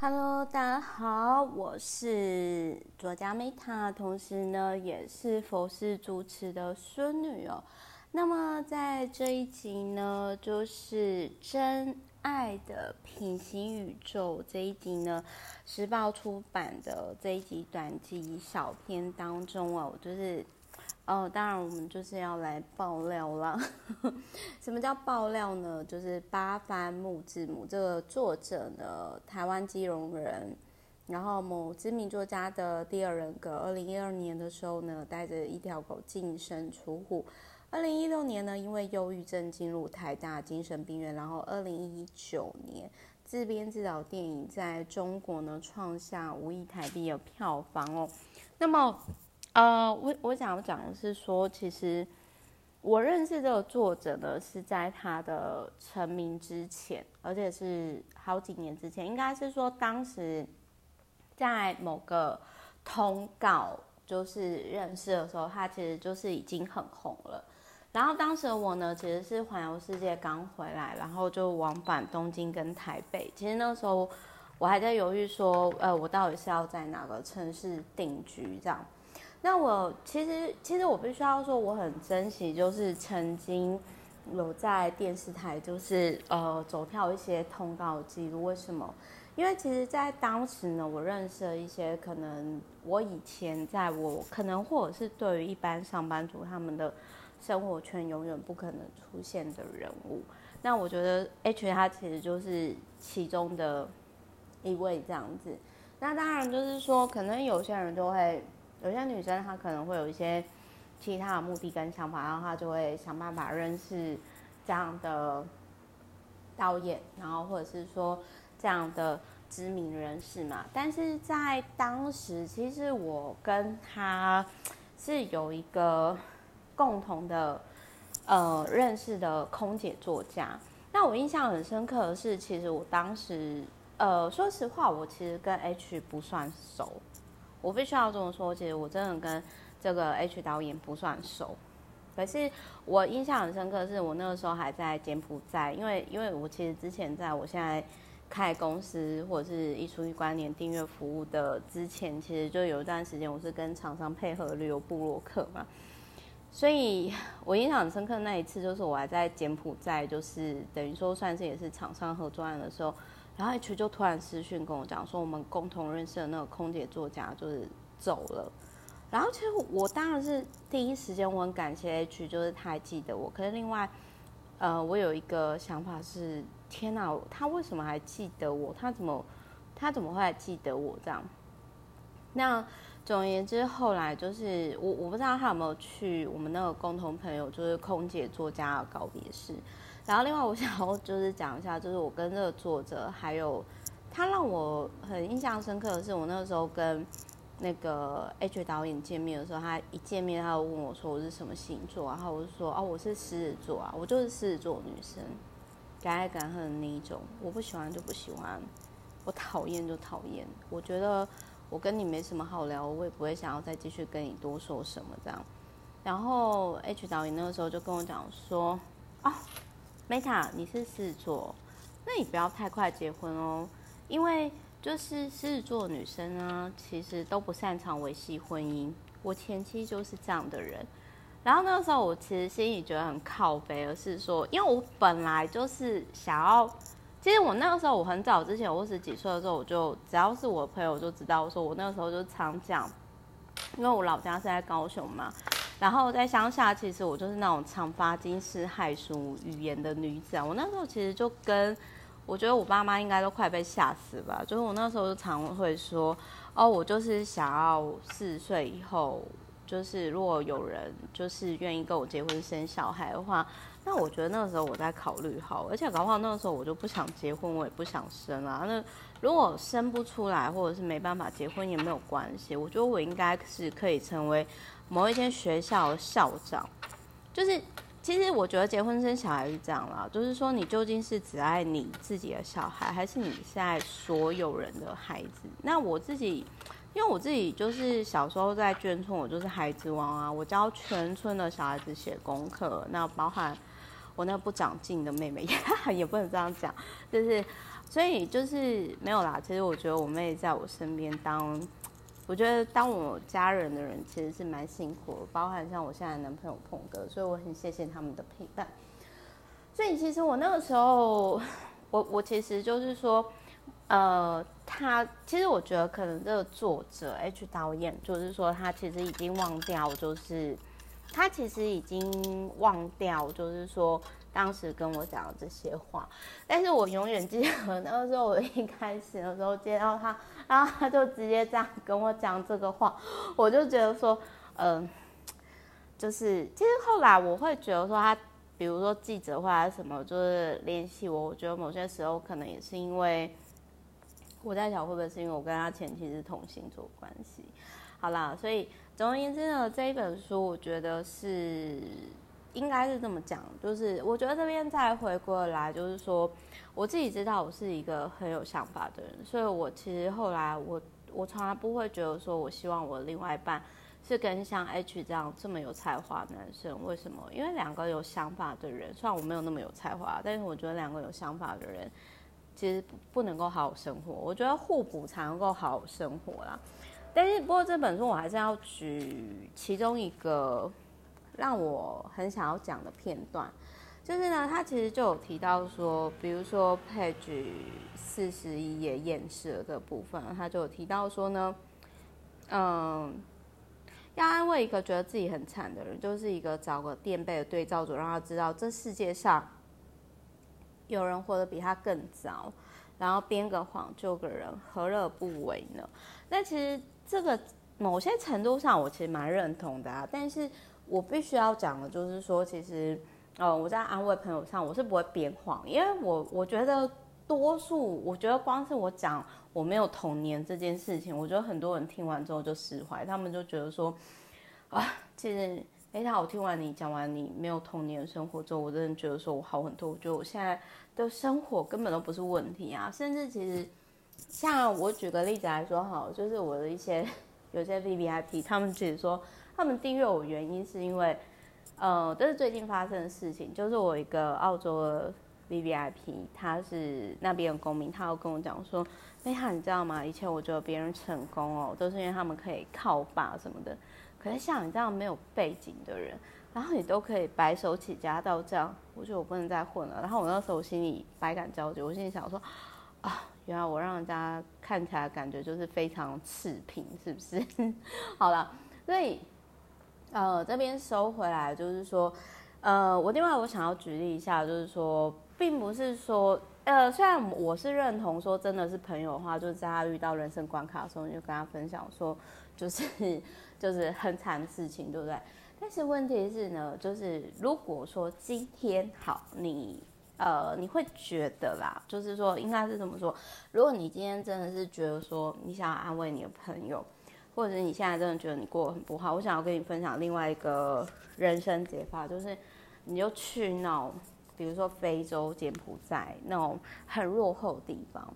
Hello，大家好，我是作家 Meta，同时呢也是佛事主持的孙女哦。那么在这一集呢，就是真爱的平行宇宙这一集呢，时报出版的这一集短集小篇当中哦，就是。哦，当然我们就是要来爆料啦。什么叫爆料呢？就是八番木字母这个作者呢，台湾基隆人，然后某知名作家的第二人格。二零一二年的时候呢，带着一条狗净身出户。二零一六年呢，因为忧郁症进入台大精神病院。然后二零一九年自编自导电影在中国呢创下五亿台币的票房哦。那么。呃，我我想要讲的是说，其实我认识这个作者呢，是在他的成名之前，而且是好几年之前，应该是说当时在某个通告就是认识的时候，他其实就是已经很红了。然后当时我呢，其实是环游世界刚回来，然后就往返东京跟台北。其实那时候我还在犹豫说，呃，我到底是要在哪个城市定居这样。那我其实，其实我必须要说，我很珍惜，就是曾经有在电视台，就是呃走跳一些通告记录。为什么？因为其实，在当时呢，我认识了一些可能我以前在我可能或者是对于一般上班族他们的生活圈永远不可能出现的人物。那我觉得 H 他其实就是其中的一位这样子。那当然就是说，可能有些人就会。有些女生她可能会有一些其他的目的跟想法，然后她就会想办法认识这样的导演，然后或者是说这样的知名人士嘛。但是在当时，其实我跟他是有一个共同的呃认识的空姐作家。那我印象很深刻的是，其实我当时呃说实话，我其实跟 H 不算熟。我必须要这么说，其实我真的跟这个 H 导演不算熟，可是我印象很深刻是，我那个时候还在柬埔寨，因为因为我其实之前在我现在开公司或者是一出一观点订阅服务的之前，其实就有一段时间我是跟厂商配合旅游部落客嘛，所以我印象很深刻的那一次就是我还在柬埔寨，就是等于说算是也是厂商合作案的时候。然后 H 就突然私讯跟我讲说，我们共同认识的那个空姐作家就是走了。然后其实我当然是第一时间我很感谢 H，就是他还记得我。可是另外，呃，我有一个想法是，天哪，他为什么还记得我？他怎么他怎么会还记得我这样？那总而言之，后来就是我我不知道他有没有去我们那个共同朋友，就是空姐作家的告别式。然后，另外我想要就是讲一下，就是我跟这个作者，还有他让我很印象深刻的是，我那个时候跟那个 H 导演见面的时候，他一见面他就问我说我是什么星座，然后我就说哦，我是狮子座啊，我就是狮子座女生，敢爱敢恨的那一种，我不喜欢就不喜欢，我讨厌就讨厌，我觉得我跟你没什么好聊，我也不会想要再继续跟你多说什么这样。然后 H 导演那个时候就跟我讲说啊。Meta，你是狮子座，那你不要太快结婚哦，因为就是狮子座女生呢，其实都不擅长维系婚姻。我前妻就是这样的人，然后那个时候我其实心里觉得很靠北，而是说，因为我本来就是想要，其实我那个时候我很早之前，我二十几岁的时候，我就只要是我朋友就知道，说我那个时候就常讲，因为我老家是在高雄嘛。然后在乡下，其实我就是那种常发、惊世骇俗语言的女子啊。我那时候其实就跟，我觉得我爸妈应该都快被吓死吧。就是我那时候就常会说，哦，我就是想要四十岁以后，就是如果有人就是愿意跟我结婚生小孩的话，那我觉得那个时候我在考虑好。而且搞不好那个时候我就不想结婚，我也不想生啊。那如果生不出来，或者是没办法结婚也没有关系。我觉得我应该是可以成为。某一间学校的校长，就是其实我觉得结婚生小孩是这样啦，就是说你究竟是只爱你自己的小孩，还是你是爱所有人的孩子？那我自己，因为我自己就是小时候在眷村，我就是孩子王啊，我教全村的小孩子写功课，那包含我那个不长进的妹妹，也 也不能这样讲，就是。所以就是没有啦。其实我觉得我妹在我身边当，我觉得当我家人的人其实是蛮辛苦的，包含像我现在男朋友鹏哥，所以我很谢谢他们的陪伴。所以其实我那个时候，我我其实就是说，呃，他其实我觉得可能这个作者 H 导演就是说他其实已经忘掉，就是他其实已经忘掉，就是说。当时跟我讲的这些话，但是我永远记得那个时候，我一开始的时候接到他，然后他就直接这样跟我讲这个话，我就觉得说，嗯、就是其实后来我会觉得说他，比如说记者或者什么，就是联系我，我觉得某些时候可能也是因为我在想会不会是因为我跟他前妻是同星座关系，好啦，所以总而言之呢，这一本书我觉得是。应该是这么讲，就是我觉得这边再回过来，就是说我自己知道我是一个很有想法的人，所以我其实后来我我从来不会觉得说我希望我另外一半是跟像 H 这样这么有才华男生。为什么？因为两个有想法的人，虽然我没有那么有才华，但是我觉得两个有想法的人其实不能够好好生活。我觉得互补才能够好好生活啦。但是不过这本书我还是要举其中一个。让我很想要讲的片段，就是呢，他其实就有提到说，比如说 page 四十一页厌世的这部分，他就有提到说呢，嗯，要安慰一个觉得自己很惨的人，就是一个找个垫背的对照组，让他知道这世界上有人活得比他更糟，然后编个谎救个人，何乐不为呢？那其实这个某些程度上，我其实蛮认同的啊，但是。我必须要讲的，就是说，其实，呃，我在安慰朋友上，我是不会编谎，因为我我觉得多数，我觉得光是我讲我没有童年这件事情，我觉得很多人听完之后就释怀，他们就觉得说，啊，其实，哎，他我听完你讲完你没有童年的生活之后，我真的觉得说我好很多，我觉得我现在的生活根本都不是问题啊，甚至其实，像我举个例子来说好，就是我的一些 有些 VVIP，他们自己说。他们订阅我原因是因为，呃，这是最近发生的事情，就是我一个澳洲的 VVIP，他是那边的公民，他要跟我讲说，哎呀，你知道吗？以前我觉得别人成功哦，都是因为他们可以靠爸什么的，可是像你这样没有背景的人，然后你都可以白手起家到这样，我觉得我不能再混了。然后我那时候我心里百感交集，我心里想说，啊，原来我让人家看起来感觉就是非常赤贫，是不是？好了，所以。呃，这边收回来，就是说，呃，我另外我想要举例一下，就是说，并不是说，呃，虽然我是认同说，真的是朋友的话，就是在他遇到人生关卡的时候，你就跟他分享说，就是 就是很惨的事情，对不对？但是问题是呢，就是如果说今天好，你呃，你会觉得啦，就是说，应该是这么说，如果你今天真的是觉得说，你想要安慰你的朋友。或者是你现在真的觉得你过得很不好，我想要跟你分享另外一个人生解法，就是你就去那种，比如说非洲、柬埔寨那种很落后的地方，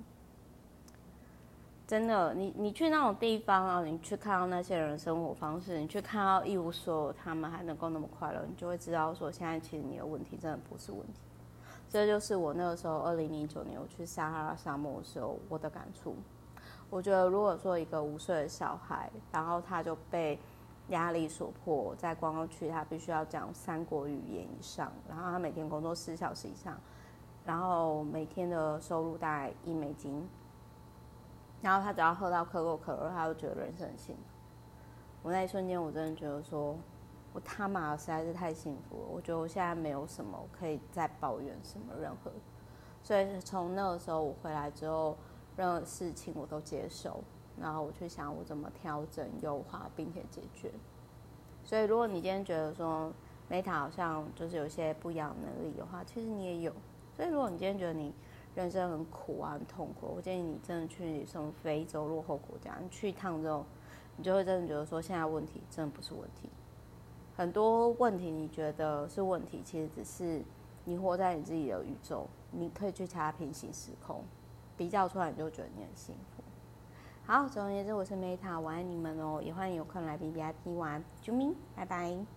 真的，你你去那种地方啊，你去看到那些人的生活方式，你去看到一无所有，他们还能够那么快乐，你就会知道说，现在其实你的问题真的不是问题。这就是我那个时候二零零九年我去撒哈拉沙漠的时候我的感触。我觉得，如果说一个五岁的小孩，然后他就被压力所迫，在观光区他必须要讲三国语言以上，然后他每天工作四小时以上，然后每天的收入大概一美金，然后他只要喝到可口可乐，他就觉得人生很幸福。我那一瞬间，我真的觉得说，我他妈实在是太幸福了。我觉得我现在没有什么可以再抱怨什么任何，所以从那个时候我回来之后。任何事情我都接受，然后我去想我怎么调整、优化，并且解决。所以，如果你今天觉得说 Meta 好像就是有一些不一样能力的话，其实你也有。所以，如果你今天觉得你人生很苦啊、很痛苦，我建议你真的去什么非洲落后国家，你去一趟之后，你就会真的觉得说，现在问题真的不是问题。很多问题你觉得是问题，其实只是你活在你自己的宇宙，你可以去其他平行时空。比较出来，你就觉得你很幸福。好，总而言之，我是 Meta，我爱你们哦，也欢迎有空来 B B I P 玩，啾咪，拜拜。